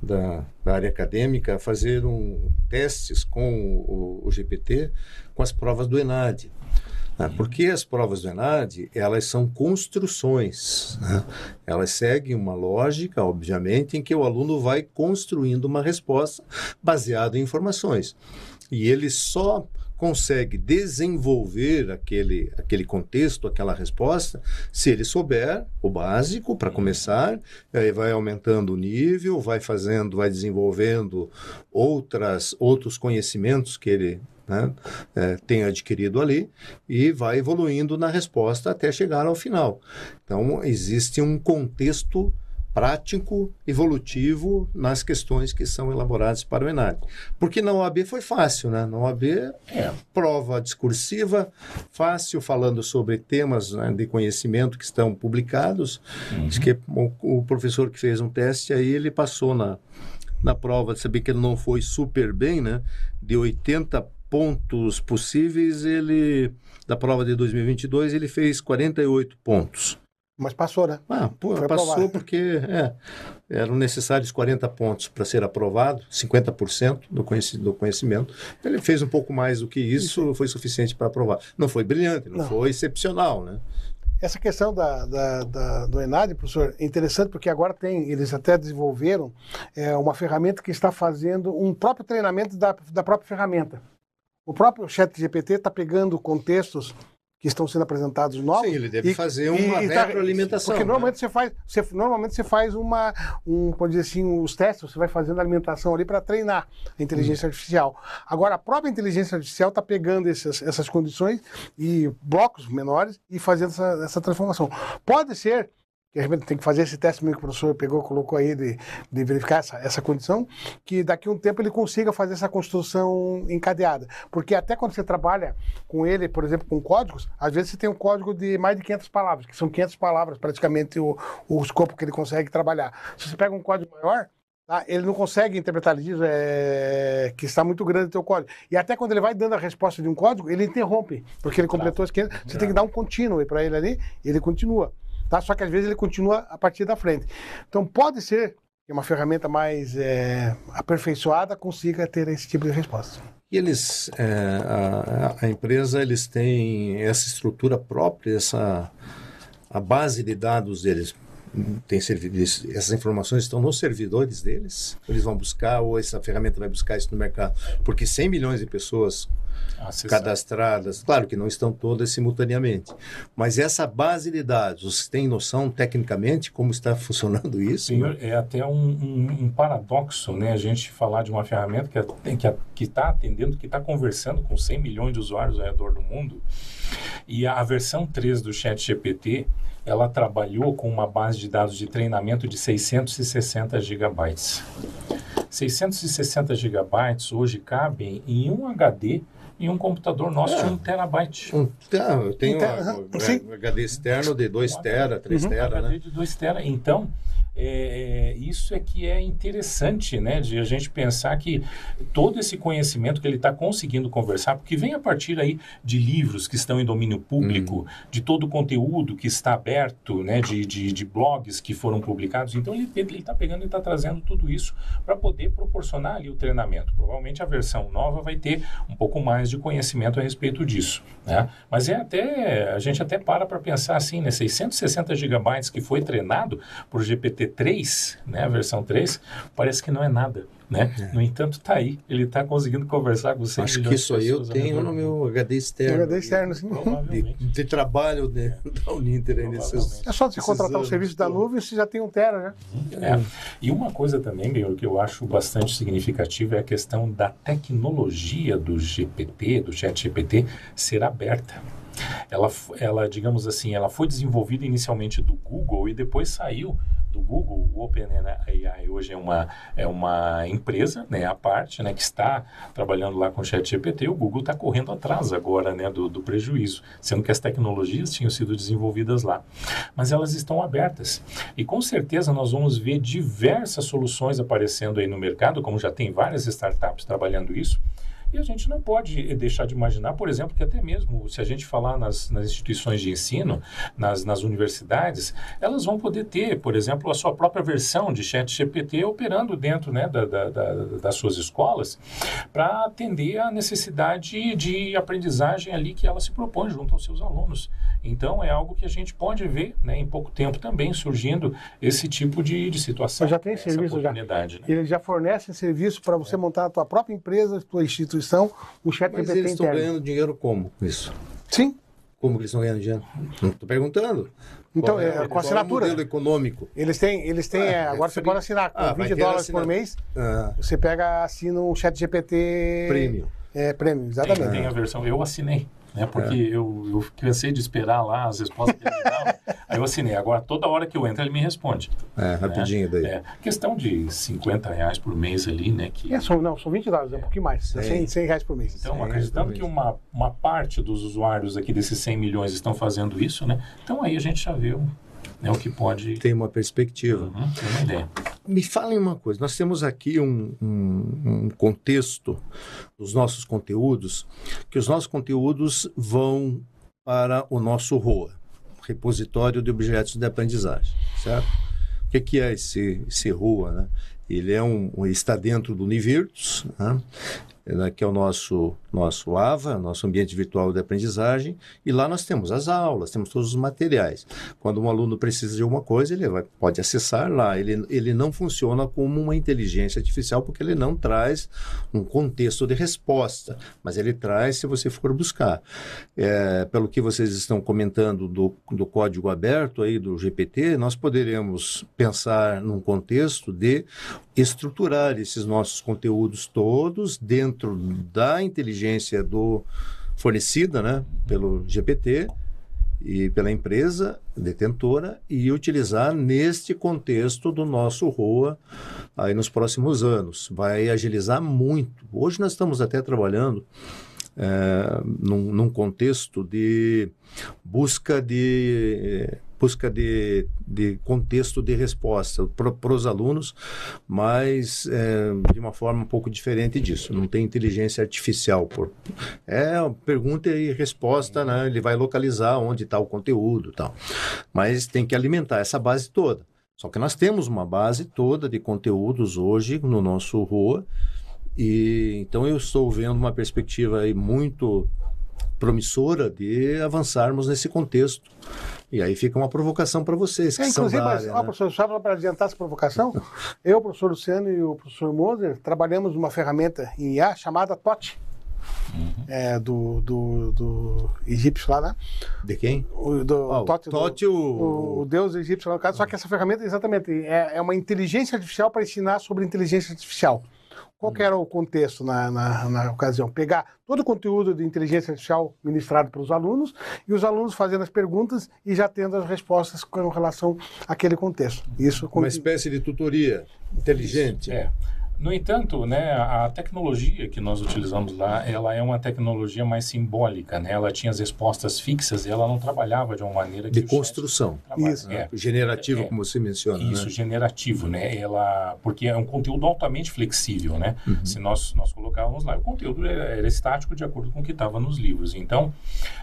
da, da área acadêmica a fazer um, testes com o, o GPT com as provas do ENAD. Né? Porque as provas do ENAD, elas são construções. né? Elas seguem uma lógica, obviamente, em que o aluno vai construindo uma resposta baseada em informações. E ele só consegue desenvolver aquele, aquele contexto, aquela resposta, se ele souber o básico para começar, aí vai aumentando o nível, vai fazendo, vai desenvolvendo outras, outros conhecimentos que ele né, eh, tem adquirido ali e vai evoluindo na resposta até chegar ao final. Então, existe um contexto prático, evolutivo nas questões que são elaboradas para o ENAD. Porque na OAB foi fácil, né? Na OAB, É, prova discursiva, fácil, falando sobre temas né, de conhecimento que estão publicados. Diz que o, o professor que fez um teste aí, ele passou na, na prova, sabia que ele não foi super bem, né? De 80 pontos possíveis, ele da prova de 2022, ele fez 48 pontos. Mas passou, né? Ah, pô, passou aprovado. porque é, eram necessários 40 pontos para ser aprovado, 50% do, conheci do conhecimento. Ele fez um pouco mais do que isso, foi suficiente para aprovar. Não foi brilhante, não, Não. foi excepcional, né? Essa questão da, da, da- do ENAD, professor, é interessante porque agora tem, eles até desenvolveram é, uma ferramenta que está fazendo um próprio treinamento da, da própria ferramenta. O próprio chat GPT está pegando contextos que estão sendo apresentados novos. Sim, ele deve e- fazer uma e tá- retroalimentação. Porque né? normalmente você faz, você, normalmente você faz uma, um, pode dizer assim, os testes, você vai fazendo a alimentação ali para treinar a inteligência artificial. Agora, a própria inteligência artificial está pegando essas, essas condições e blocos menores e fazendo essa, essa transformação. Pode ser que a gente tem que fazer esse teste mesmo que o professor pegou, colocou aí de, de verificar essa, essa condição, que daqui a um tempo ele consiga fazer essa construção encadeada. Porque até quando você trabalha com ele, por exemplo, com códigos, às vezes você tem um código de mais de 500 palavras, que são 500 palavras praticamente o, o escopo que ele consegue trabalhar. Se você pega um código maior, tá, ele não consegue interpretar, ele diz é, que está muito grande o teu código. E até quando ele vai dando a resposta de um código, ele interrompe, porque ele completou as 500. Você tem que dar um contínuo para ele ali, e ele continua. Tá? Só que às vezes ele continua a partir da frente. Então pode ser que uma ferramenta mais é, aperfeiçoada consiga ter esse tipo de resposta. E eles, é, a, a empresa, eles têm essa estrutura própria, essa a base de dados deles tem servidores, essas informações estão nos servidores deles, eles vão buscar ou essa ferramenta vai buscar isso no mercado, porque 100 milhões de pessoas Acessar. cadastradas, claro que não estão todas simultaneamente, mas essa base de dados, você tem noção tecnicamente como está *laughs* funcionando isso? Senhor, é até um, um- um paradoxo, né? A gente falar de uma ferramenta que está que, a- que tá atendendo, que está conversando com 100 milhões de usuários ao redor do mundo. E a versão 3 do Chat GPT, ela trabalhou com uma base de dados de treinamento de 660 gigabytes. 660 gigabytes hoje cabem em um HD em um computador nosso de É. um terabyte. Um, tá, eu tenho um, sim. HD externo de 2 tera, 3 Uhum. tera, HD né? de 2 tera. Então, é, é, isso é que é interessante, né? De a gente pensar que todo esse conhecimento que ele está conseguindo conversar, porque vem a partir aí de livros que estão em domínio público, de todo o conteúdo que está aberto, né? De, de, de blogs que foram publicados. Então, ele está pegando e está trazendo tudo isso para poder proporcionar ali o treinamento. Provavelmente a versão nova vai ter um pouco mais de conhecimento a respeito disso, né? Mas é até, a gente até para para pensar assim, né? 660 gigabytes que foi treinado por GPT-3, né? A versão 3, parece que não é nada, né? No entanto, tá aí, ele está conseguindo conversar com 100 Acho que isso aí eu tenho no meu. HD externo. HD externo, sim. De, de trabalho de, *laughs* da Uninter aí nesses. É só você contratar o serviço da nuvem, você já tem um tera, né? É. E uma coisa também, meu, que eu acho bastante significativa é a questão da tecnologia do GPT, do chat GPT, ser aberta. Ela, ela, digamos assim, ela foi desenvolvida inicialmente do Google e depois saiu do Google. O OpenAI hoje é uma, é uma empresa, né, à parte, né, que está trabalhando lá com o chat GPT. O Google está correndo atrás agora, né, do, do prejuízo, sendo que as tecnologias tinham sido desenvolvidas lá. Mas elas estão abertas. E com certeza nós vamos ver diversas soluções aparecendo aí no mercado, como já tem várias startups trabalhando isso. E a gente não pode deixar de imaginar, por exemplo, que até mesmo se a gente falar nas, nas instituições de ensino, nas, nas universidades, elas vão poder ter, por exemplo, a sua própria versão de chat GPT operando dentro né, da, da- da- das suas escolas para atender a necessidade de aprendizagem ali que ela se propõe junto aos seus alunos. Então, é algo que a gente pode ver né, em pouco tempo também surgindo esse tipo de, de situação. Mas já tem serviço já. né? Eles já fornecem serviço para você montar a tua própria empresa, tua instituição, um chat Mas GPT eles estão ganhando dinheiro como com isso? Sim. Como que eles estão ganhando dinheiro? Não estou perguntando. Então, é, com assinatura. o modelo econômico? Eles têm, eles têm, Ah, é, é agora você pode assinar com Ah, vai 20 ter dólares por mês. Ah, Você pega, assina um chat GPT Premium. É, prêmio, Tem, exatamente. tem a versão, eu assinei, né? Porque eu, eu cansei de esperar lá as respostas que ele me dava. *laughs* Aí eu assinei. Agora, toda hora que eu entro, ele me responde. é, rapidinho daí. É, questão de 50 reais por mês ali, né? Que, É, são, não, são 20 dólares, é um pouquinho mais. É 100, 100 reais por mês. Então, acreditando que uma, uma parte dos usuários aqui desses 100 milhões estão fazendo isso, né? Então aí a gente já vê o, né, o que pode Tem uma perspectiva. Uhum, ter uma ideia. Me falem uma coisa, nós temos aqui um, um- um contexto dos nossos conteúdos, que os nossos conteúdos vão para o nosso ROA, Repositório de Objetos de Aprendizagem, certo? O que, que é esse, esse ROA, né? Ele é um, está dentro do Univirtus, né? Né, que é o nosso, nosso AVA, nosso ambiente virtual de aprendizagem, e lá nós temos as aulas, temos todos os materiais. Quando um aluno precisa de alguma coisa, ele vai, pode acessar lá. Ele, ele não funciona como uma inteligência artificial, porque ele não traz um contexto de resposta, mas ele traz se você for buscar. É, pelo que vocês estão comentando do, do código aberto aí do GPT, nós poderemos pensar num contexto de estruturar esses nossos conteúdos todos dentro da inteligência do fornecida, né, pelo GPT e pela empresa detentora e utilizar neste contexto do nosso ROA aí nos próximos anos. Vai agilizar muito. Hoje nós estamos até trabalhando é, num, num contexto de busca de busca de, de contexto de resposta para os alunos, mas é, de uma forma um pouco diferente disso. Não tem inteligência artificial. Por, é pergunta e resposta, né? ele vai localizar onde está o conteúdo tal. Mas tem que alimentar essa base toda. Só que nós temos uma base toda de conteúdos hoje no nosso ROA, e então eu estou vendo uma perspectiva aí muito promissora de avançarmos nesse contexto. E aí fica uma provocação para vocês, que é, são da área, mas, né? professor, só para adiantar essa provocação, *laughs* eu, o professor Luciano e o professor Moser trabalhamos numa ferramenta em IA chamada TOT. Uhum. É, do, do, do egípcio lá, né? De quem? O, do, oh, Tote, Tote do, o... o deus egípcio lá no caso. Só que essa ferramenta, exatamente, é, é uma inteligência artificial para ensinar sobre inteligência artificial. Qual era o contexto na, na, na, ocasião? Pegar todo o conteúdo de inteligência artificial ministrado para os alunos e os alunos fazendo as perguntas e já tendo as respostas com relação àquele contexto. Isso Uma espécie de tutoria inteligente. É. No entanto, né, a tecnologia que nós utilizamos lá, ela é uma tecnologia mais simbólica, né? Ela tinha as respostas fixas e ela não trabalhava de uma maneira que de construção, isso, é. generativo, é, como você menciona, isso, né? generativo, né? Ela, porque é um conteúdo altamente flexível, né? Uhum. Se nós nós colocávamos lá, o conteúdo era, era estático de acordo com o que estava nos livros. Então,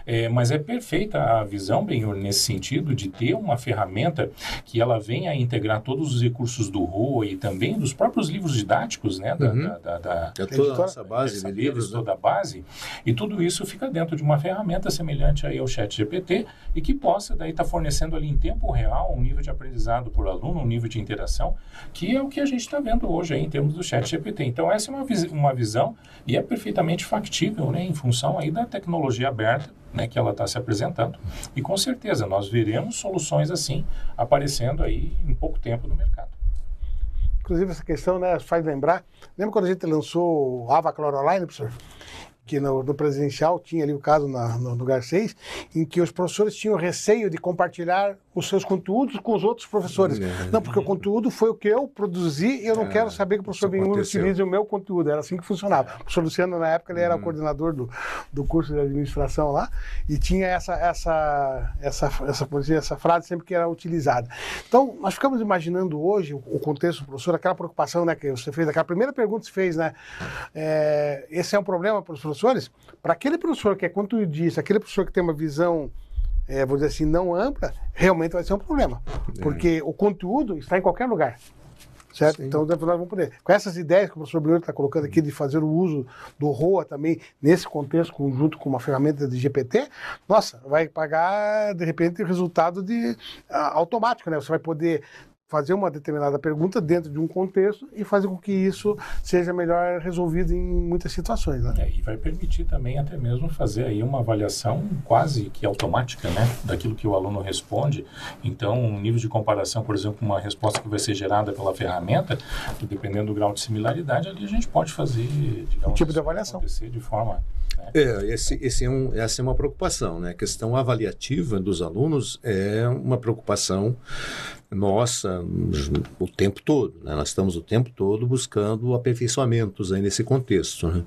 é, mas é perfeita a visão, Benhor, nesse sentido de ter uma ferramenta que ela venha a integrar todos os recursos do ROA e também dos próprios livros didáticos didáticos, né? Da, uhum. da, da, da é toda a nossa base de livros, né? toda a base, e tudo isso fica dentro de uma ferramenta semelhante aí ao Chat GPT e que possa daí estar tá fornecendo ali em tempo real um nível de aprendizado por aluno, um nível de interação, que é o que a gente está vendo hoje aí em termos do Chat GPT. Então essa é uma, vis uma visão e é perfeitamente factível, né? Em função aí da tecnologia aberta né, que ela está se apresentando. E com certeza nós veremos soluções assim aparecendo aí em pouco tempo no mercado. Inclusive, essa questão né, faz lembrar. Lembra quando a gente lançou o Ava Chloroline, professor? que no, no, presidencial tinha ali o caso na, no lugar 6, em que os professores tinham receio de compartilhar os seus conteúdos com os outros professores. É. Não, porque o conteúdo foi o que eu produzi e eu não é, quero saber que o professor Benhur utilize o meu conteúdo. Era assim que funcionava. O professor Luciano, na época, ele era uhum. coordenador do, do curso de administração lá e tinha essa, essa, essa, essa, essa, essa frase sempre que era utilizada. Então, nós ficamos imaginando hoje o, o contexto do professor, aquela preocupação né, que você fez, aquela primeira pergunta que você fez, né? É, esse é um problema para os professores? Para aquele professor que é conteudista, aquele professor que tem uma visão é, vou dizer assim, não ampla, realmente vai ser um problema. É. Porque o conteúdo está em qualquer lugar. Certo? Sim. Então, nós vamos poder. Com essas ideias que o professor Bruno está colocando aqui de fazer o uso do ROA também nesse contexto, conjunto com uma ferramenta de GPT, nossa, vai pagar, de repente, o resultado de, uh, automático, né? Você vai poder fazer uma determinada pergunta dentro de um contexto e fazer com que isso seja melhor resolvido em muitas situações. Né? É, e vai permitir também até mesmo fazer aí uma avaliação quase que automática né, daquilo que o aluno responde. Então, um nível de comparação, por exemplo, uma resposta que vai ser gerada pela ferramenta, dependendo do grau de similaridade, ali a gente pode fazer, digamos, um tipo de avaliação. acontecer de forma né? É, esse, esse é um, essa é uma preocupação, né? A questão avaliativa dos alunos é uma preocupação nossa o tempo todo. Né? Nós estamos o tempo todo buscando aperfeiçoamentos aí nesse contexto. Né?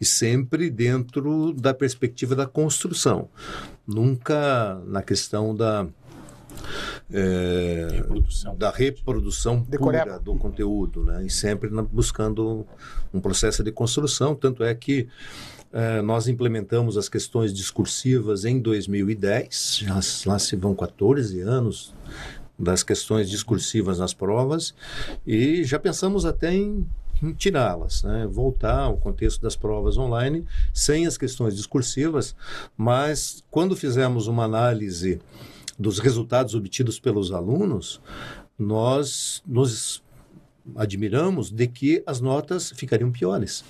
E sempre dentro da perspectiva da construção. Nunca na questão da. É, reprodução. da reprodução pura do conteúdo, né? e sempre buscando um processo de construção. Tanto é que é, nós implementamos as questões discursivas em 2010, já lá se vão 14 anos das questões discursivas nas provas e já pensamos até em tirá-las, né? voltar ao contexto das provas online sem as questões discursivas, mas quando fizemos uma análise dos resultados obtidos pelos alunos, nós nos admiramos de que as notas ficariam piores.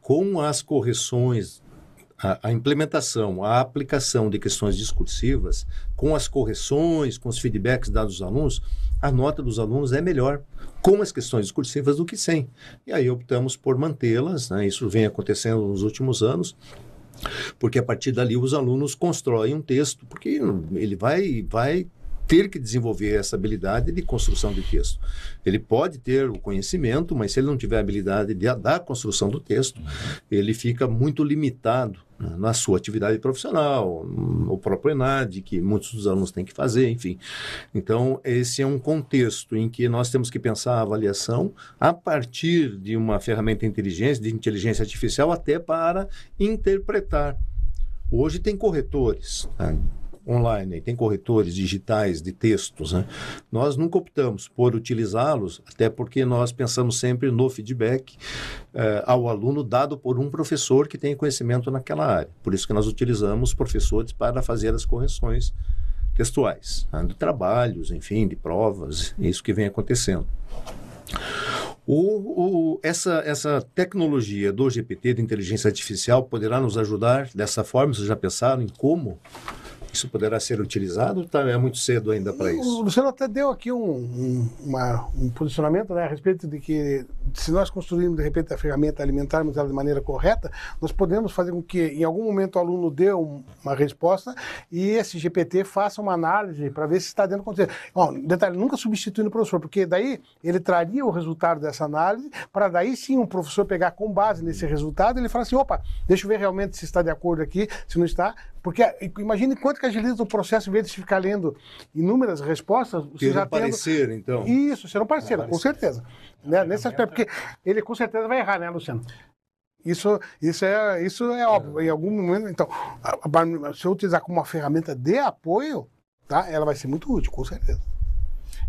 Com as correções a, a, implementação, a aplicação de questões discursivas, com as correções, com os feedbacks dados aos alunos, a nota dos alunos é melhor com as questões discursivas do que sem. E aí optamos por mantê-las, né? isso vem acontecendo nos últimos anos, porque a partir dali os alunos constroem um texto, porque ele vai, vai ter que desenvolver essa habilidade de construção de texto. Ele pode ter o conhecimento, mas se ele não tiver a habilidade de, da construção do texto, ele fica muito limitado né, na sua atividade profissional, o próprio ENAD, que muitos dos alunos têm que fazer, enfim. Então, esse é um contexto em que nós temos que pensar a avaliação a partir de uma ferramenta de inteligência, de inteligência artificial, até para interpretar. Hoje tem corretores, né? Online, tem corretores digitais de textos, né? Nós nunca optamos por utilizá-los, até porque nós pensamos sempre no feedback eh, ao aluno dado por um professor que tem conhecimento naquela área. Por isso que nós utilizamos professores para fazer as correções textuais, né? de trabalhos, enfim, de provas, isso que vem acontecendo. O, o, essa, essa tecnologia do GPT, de inteligência artificial, poderá nos ajudar dessa forma? Vocês já pensaram em como? Isso poderá ser utilizado tá, é muito cedo ainda para isso? O Luciano até deu aqui um, um, uma, um posicionamento né, a respeito de que se nós construirmos, de repente, a ferramenta, alimentarmos ela de maneira correta, nós podemos fazer com que, em algum momento, o aluno dê uma resposta e esse GPT faça uma análise para ver se está dentro do contexto. Bom, detalhe, nunca substituindo o professor, porque daí ele traria o resultado dessa análise para daí sim o professor pegar com base nesse resultado e ele falar assim, opa, deixa eu ver realmente se está de acordo aqui, se não está, porque imagine quanto que agiliza o processo, em vez de ficar lendo inúmeras respostas, você já tendo... parecer, então. Isso, serão pareceiro, com certeza. Né? Nesse aspecto, porque ele com certeza vai errar, né, Luciano? Isso, isso, é, isso é óbvio. Em algum momento, então, a, a, se eu utilizar como uma ferramenta de apoio, tá? ela vai ser muito útil, com certeza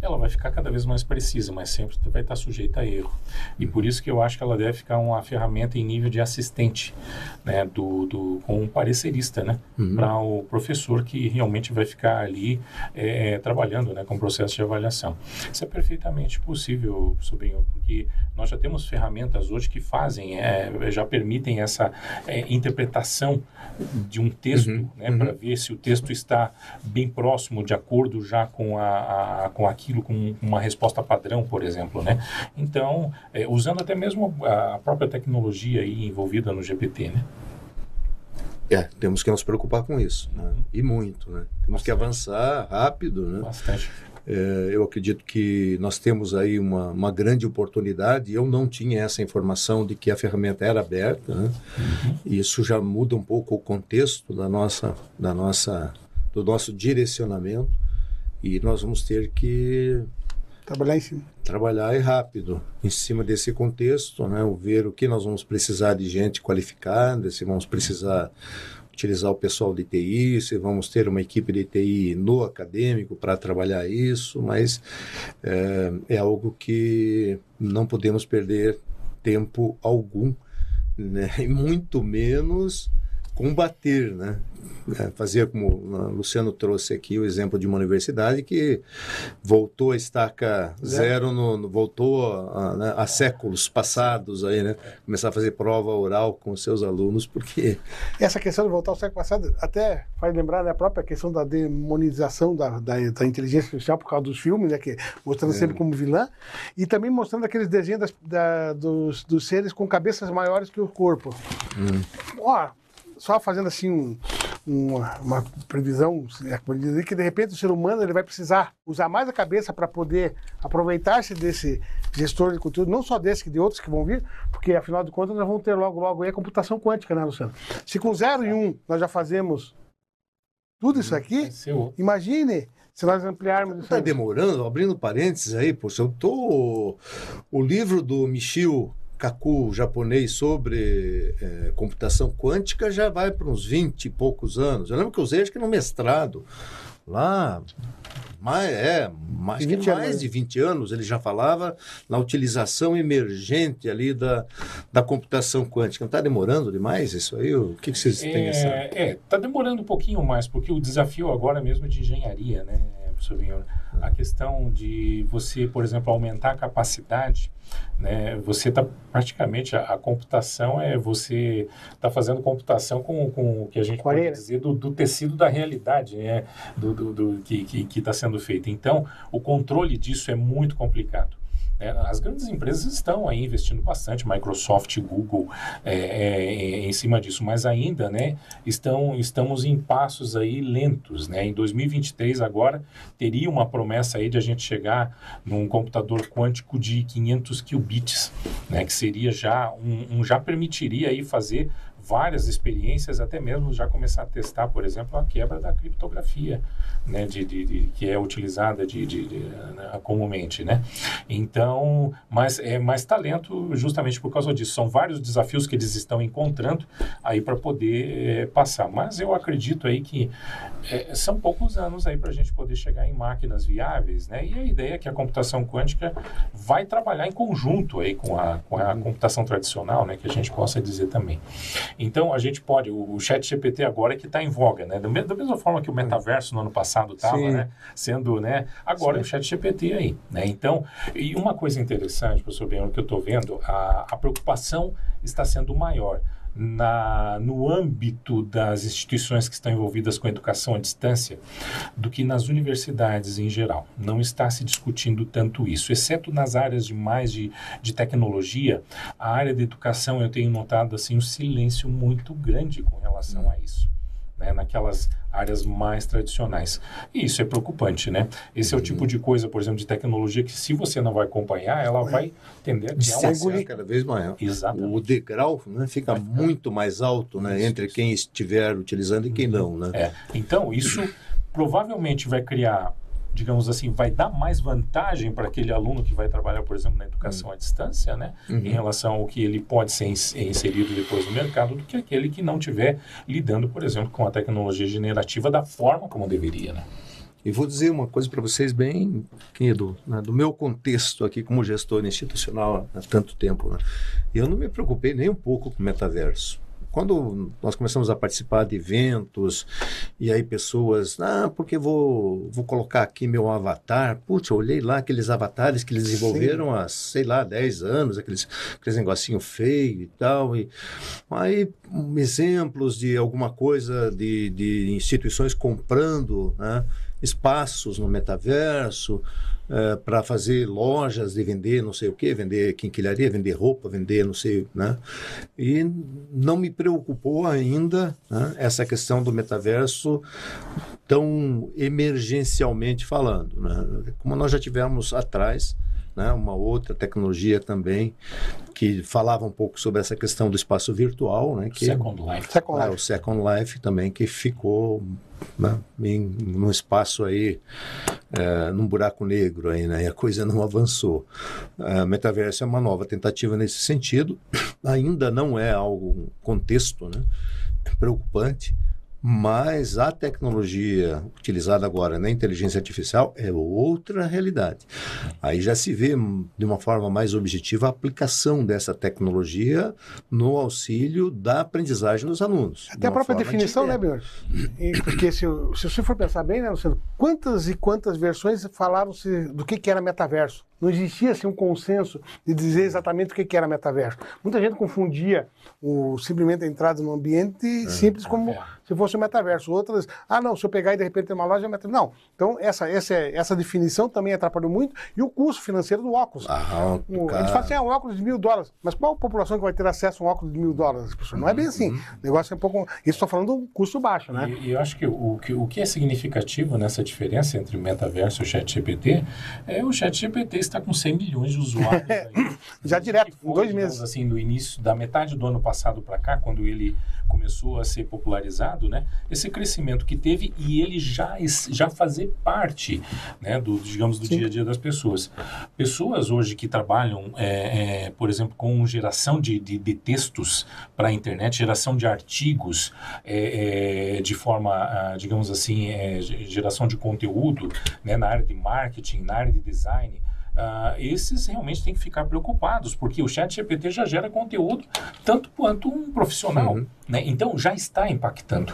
ela vai ficar cada vez mais precisa, mas sempre vai estar sujeita a erro. E por isso que eu acho que ela deve ficar uma ferramenta em nível de assistente, né, do, do com um parecerista, né, uhum. para o professor que realmente vai ficar ali é, trabalhando, né, com o processo de avaliação. Isso é perfeitamente possível, sobrinho, porque nós já temos ferramentas hoje que fazem, é, já permitem essa é, interpretação de um texto, uhum. né, uhum. para ver se o texto está bem próximo, de acordo já com a, a com aquilo com uma resposta padrão, por exemplo, né? Então, é, usando até mesmo a própria tecnologia aí envolvida no GPT, né? É, temos que nos preocupar com isso, né? e muito, né? Temos Bastante. que avançar rápido, né? Bastante. É, eu acredito que nós temos aí uma, uma grande oportunidade. Eu não tinha essa informação de que a ferramenta era aberta, né? Uhum. Isso já muda um pouco o contexto da nossa, da nossa, do nosso direcionamento. E nós vamos ter que trabalhar em cima. Trabalhar e rápido em cima desse contexto, né? O ver o que nós vamos precisar de gente qualificada, se vamos precisar utilizar o pessoal de TI, se vamos ter uma equipe de TI no acadêmico para trabalhar isso, mas é, é, algo que não podemos perder tempo algum, né? *laughs* e muito menos combater, né? É, fazer como o Luciano trouxe aqui o exemplo de uma universidade que voltou a estaca zero, no, no voltou a, né, a, séculos passados aí, né? Começar a fazer prova oral com seus alunos, porque... Essa questão de voltar ao século passado até faz lembrar né, a própria questão da demonização da, da, da inteligência artificial por causa dos filmes, né? Que, mostrando é. sempre como vilã, e também mostrando aqueles desenhos das, da, dos, dos seres com cabeças maiores que o corpo. Hum. Ó, só fazendo assim um, uma, uma, previsão, é, que de repente o ser humano ele vai precisar usar mais a cabeça para poder aproveitar-se desse gestor de conteúdo, não só desse, que de outros que vão vir, porque afinal de contas nós vamos ter logo, logo aí a computação quântica, né, Luciano? Se com 0 e 1 um, nós já fazemos tudo isso aqui, imagine se nós ampliarmos isso. Está demorando, abrindo parênteses aí, poxa, eu tô. O livro do Michio Kaku japonês sobre é, computação quântica já vai para uns 20 e poucos anos. Eu lembro que eu usei acho que no mestrado, lá, mas é, mais, que mais de 20 anos, ele já falava na utilização emergente ali da, da computação quântica. Não está demorando demais isso aí? O que, que vocês têm essa... É, está demorando um pouquinho mais, porque o desafio agora mesmo é de engenharia, né, professor? A questão de você, por exemplo, aumentar a capacidade né? Você está praticamente a, a, computação é você está fazendo computação com, com o que a gente pode dizer do, do tecido da realidade, né? do, do, do que está sendo feito. Então, o controle disso é muito complicado. É, as grandes empresas estão aí investindo bastante, Microsoft, Google, é, é, em cima disso, mas ainda, né, estão, estamos em passos aí lentos, né? Em 2023 agora teria uma promessa aí de a gente chegar num computador quântico de 500 qubits, né? Que seria já um, um já permitiria aí fazer várias experiências, até mesmo já começar a testar, por exemplo, a quebra da criptografia, né, de, de, de que é utilizada de, de, né, comumente, né? Então, mas é mais talento justamente por causa disso. São vários desafios que eles estão encontrando aí para poder é, passar. Mas eu acredito aí que é, são poucos anos aí para a gente poder chegar em máquinas viáveis, né? E a ideia é que a computação quântica vai trabalhar em conjunto aí com a, com a computação tradicional, né? Que a gente possa dizer também. Então, a gente pode, o, o chat GPT agora é que está em voga, né? Da, mesma forma que o metaverso no ano passado estava, né? Sendo, né? Agora Sim. o chat GPT aí, né? Então, e uma coisa interessante, professor Benhor, que eu estou vendo, a, a preocupação está sendo maior na, no âmbito das instituições que estão envolvidas com a educação à distância do que nas universidades em geral. Não está se discutindo tanto isso, exceto nas áreas de mais de, de tecnologia. A área de educação eu tenho notado assim um silêncio muito grande com relação a isso né, naquelas áreas mais tradicionais. E isso é preocupante, né? Esse uhum. é o tipo de coisa, por exemplo, de tecnologia que se você não vai acompanhar, ela é. vai tender a criar uma cada vez maior. Exatamente. O degrau né, fica muito mais alto né, isso, entre quem estiver utilizando e quem não, né? É. Então, isso *clears throat* provavelmente vai criar digamos assim, vai dar mais vantagem para aquele aluno que vai trabalhar, por exemplo, na educação à distância, né, uhum. em relação ao que ele pode ser inserido depois no mercado, do que aquele que não tiver lidando, por exemplo, com a tecnologia generativa da forma como deveria, né? E vou dizer uma coisa para vocês bem, querido, né, do meu contexto aqui como gestor institucional há tanto tempo. Né, eu não me preocupei nem um pouco com o metaverso. Quando nós começamos a participar de eventos, e aí pessoas, ah, porque vou, vou colocar aqui meu avatar. Putz, eu olhei lá aqueles avatares que eles desenvolveram Sim. há, sei lá, 10 anos, aqueles, aqueles negocinho feio e tal. E aí, exemplos de alguma coisa de, de instituições comprando né, espaços no metaverso é, para fazer lojas de vender não sei o que, vender quinquilharia, vender roupa, vender não sei, né? E não me preocupou ainda né, essa questão do metaverso tão emergencialmente falando, né? Como nós já tivemos atrás né, uma outra tecnologia também que falava um pouco sobre essa questão do espaço virtual, né, que Second Life, Second Life. É, o Second Life também que ficou né, em num espaço aí é, num buraco negro aí, né, e a coisa não avançou. A metaverso é uma nova tentativa nesse sentido, ainda não é algo contexto, né, preocupante mas a tecnologia utilizada agora na inteligência artificial é outra realidade. Aí já se vê de uma forma mais objetiva a aplicação dessa tecnologia no auxílio da aprendizagem dos alunos. Até a própria definição, de... né, Bjorn? Porque se, se você for pensar bem, né, Luciano, quantas e quantas versões falaram-se do que, que era metaverso? Não existia assim, um consenso de dizer exatamente o que era metaverso. Muita gente confundia o, simplesmente a entrada no ambiente é, simples como é. se fosse o metaverso. Outras, ah, não, se eu pegar e de repente ter uma loja, é metaverso. Não. Então, essa, essa, essa definição também atrapalhou muito. E o custo financeiro do óculos. Ah, o, a gente fala assim, ah, um óculos de mil dólares. Mas qual a população que vai ter acesso a um óculos de mil dólares? Não é bem assim. Uhum. O negócio é um pouco. Isso estou falando do custo baixo, né? E, e eu acho que o, que o que é significativo nessa diferença entre o metaverso e o chat GPT é o chat GPT está com 100 milhões de usuários. Aí, *laughs* Já direto, foi, em dois meses. Assim, do início, da metade do ano passado para cá, quando ele começou a ser popularizado, né? Esse crescimento que teve e ele já, já fazer parte, né? Do, digamos, do Sim. dia a dia das pessoas. Pessoas hoje que trabalham, é, é, por exemplo, com geração de, de, de textos para a internet, geração de artigos é, é de forma, ah, digamos assim, é, geração de conteúdo, né? Na área de marketing, na área de design, Uh, esses realmente têm que ficar preocupados, porque o chat GPT já gera conteúdo tanto quanto um profissional. Uhum. Né? Então, já está impactando.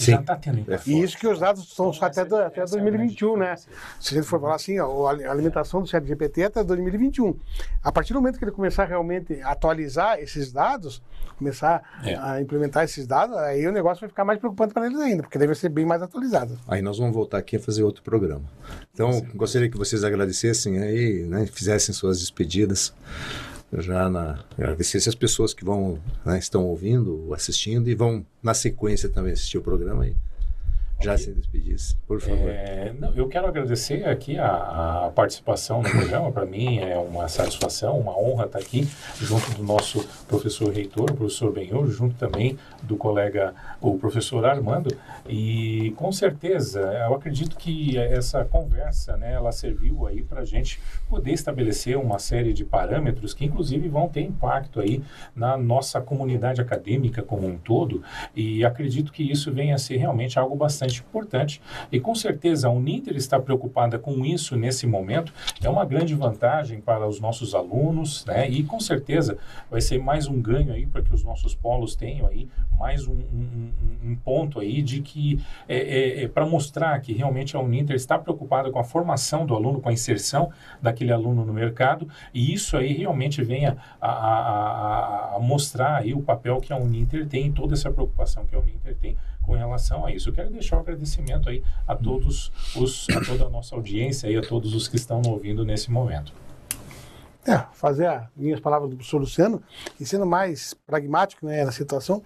Sim. Já está tendo impacto. E isso que os dados estão só até, do, até 2021, né? Se a gente for falar assim, ó, a alimentação do chat GPT é até 2021. A partir do momento que ele começar realmente a atualizar esses dados, começar é. a implementar esses dados, aí o negócio vai ficar mais preocupante para eles ainda, porque deve ser bem mais atualizado. Aí nós vamos voltar aqui a fazer outro programa. Então, Sim. gostaria que vocês agradecessem aí, né, fizessem suas despedidas já na agradecer as pessoas que vão né, estão ouvindo, assistindo e vão na sequência também assistir o programa aí já se despedisse, por favor. É, não, eu quero agradecer aqui a, a participação no programa. Para mim é uma satisfação, uma honra estar aqui junto do nosso professor reitor, o professor Benhur, junto também do colega, o professor Armando. E com certeza, eu acredito que essa conversa, né, ela serviu aí para a gente poder estabelecer uma série de parâmetros que, inclusive, vão ter impacto aí na nossa comunidade acadêmica como um todo. E acredito que isso venha a ser realmente algo bastante importante e com certeza a Uninter está preocupada com isso nesse momento. É uma grande vantagem para os nossos alunos, né? E com certeza vai ser mais um ganho aí para que os nossos polos tenham aí mais um, um, um ponto aí de que é, é, é para mostrar que realmente a Uninter está preocupada com a formação do aluno, com a inserção daquele aluno no mercado e isso aí realmente venha a, a, a, a mostrar aí o papel que a Uninter tem, toda essa preocupação que a Uninter tem com relação a isso. Eu quero deixar um agradecimento aí a todos os, a toda a nossa audiência e a todos os que estão ouvindo nesse momento. É, fazer as minhas palavras do professor Luciano e sendo mais pragmático né, na situação,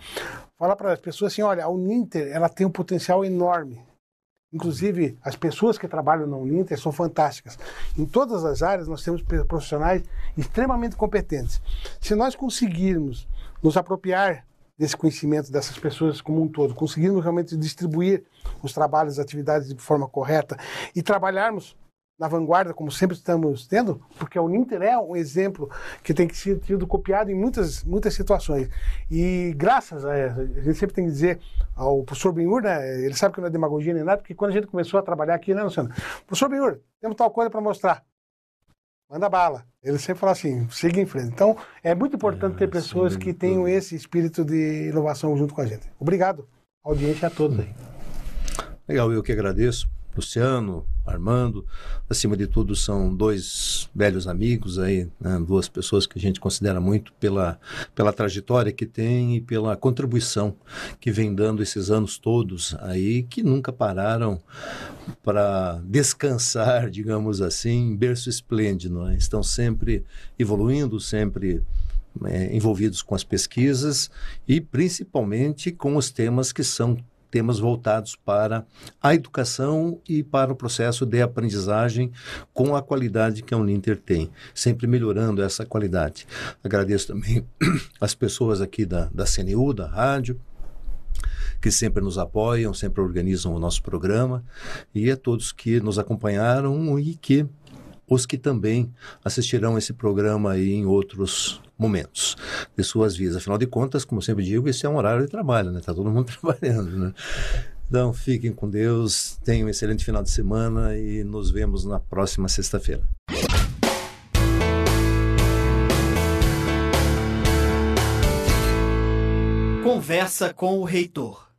falar para as pessoas assim, olha, a Uninter ela tem um potencial enorme. Inclusive, as pessoas que trabalham na Uninter são fantásticas. Em todas as áreas, nós temos profissionais extremamente competentes. Se nós conseguirmos nos apropriar desse conhecimento dessas pessoas como um todo, conseguirmos realmente distribuir os trabalhos, as atividades de forma correta e trabalharmos na vanguarda, como sempre estamos tendo, porque a Uninter é um exemplo que tem que ser tido copiado em muitas, muitas situações. E graças a, a gente sempre tem que dizer ao professor Benhur, né, ele sabe que não é demagogia nem nada, porque quando a gente começou a trabalhar aqui, né, Luciano? Professor Benhur, temos tal coisa para mostrar manda bala. Ele sempre fala assim, siga em frente. Então, é muito importante ter é, pessoas que tenham esse espírito de inovação junto com a gente. Obrigado, audiência a todos aí. Legal, eu que agradeço. Luciano, Armando, acima de tudo são dois velhos amigos aí, né? duas pessoas que a gente considera muito pela, pela trajetória que tem e pela contribuição que vem dando esses anos todos aí, que nunca pararam para descansar, *laughs* digamos assim, berço esplêndido, né? estão sempre evoluindo, sempre é, envolvidos com as pesquisas e principalmente com os temas que são temas voltados para a educação e para o processo de aprendizagem com a qualidade que a Uninter tem, sempre melhorando essa qualidade. Agradeço também *clears throat* as pessoas aqui da, da CNU, da rádio, que sempre nos apoiam, sempre organizam o nosso programa, e a todos que nos acompanharam e que os que também assistirão esse programa aí em outros momentos de suas vidas. Afinal de contas, como sempre digo, esse é um horário de trabalho, né? Está todo mundo *laughs* trabalhando, né? Então, fiquem com Deus, tenham um excelente final de semana e nos vemos na próxima sexta-feira. Conversa com o reitor.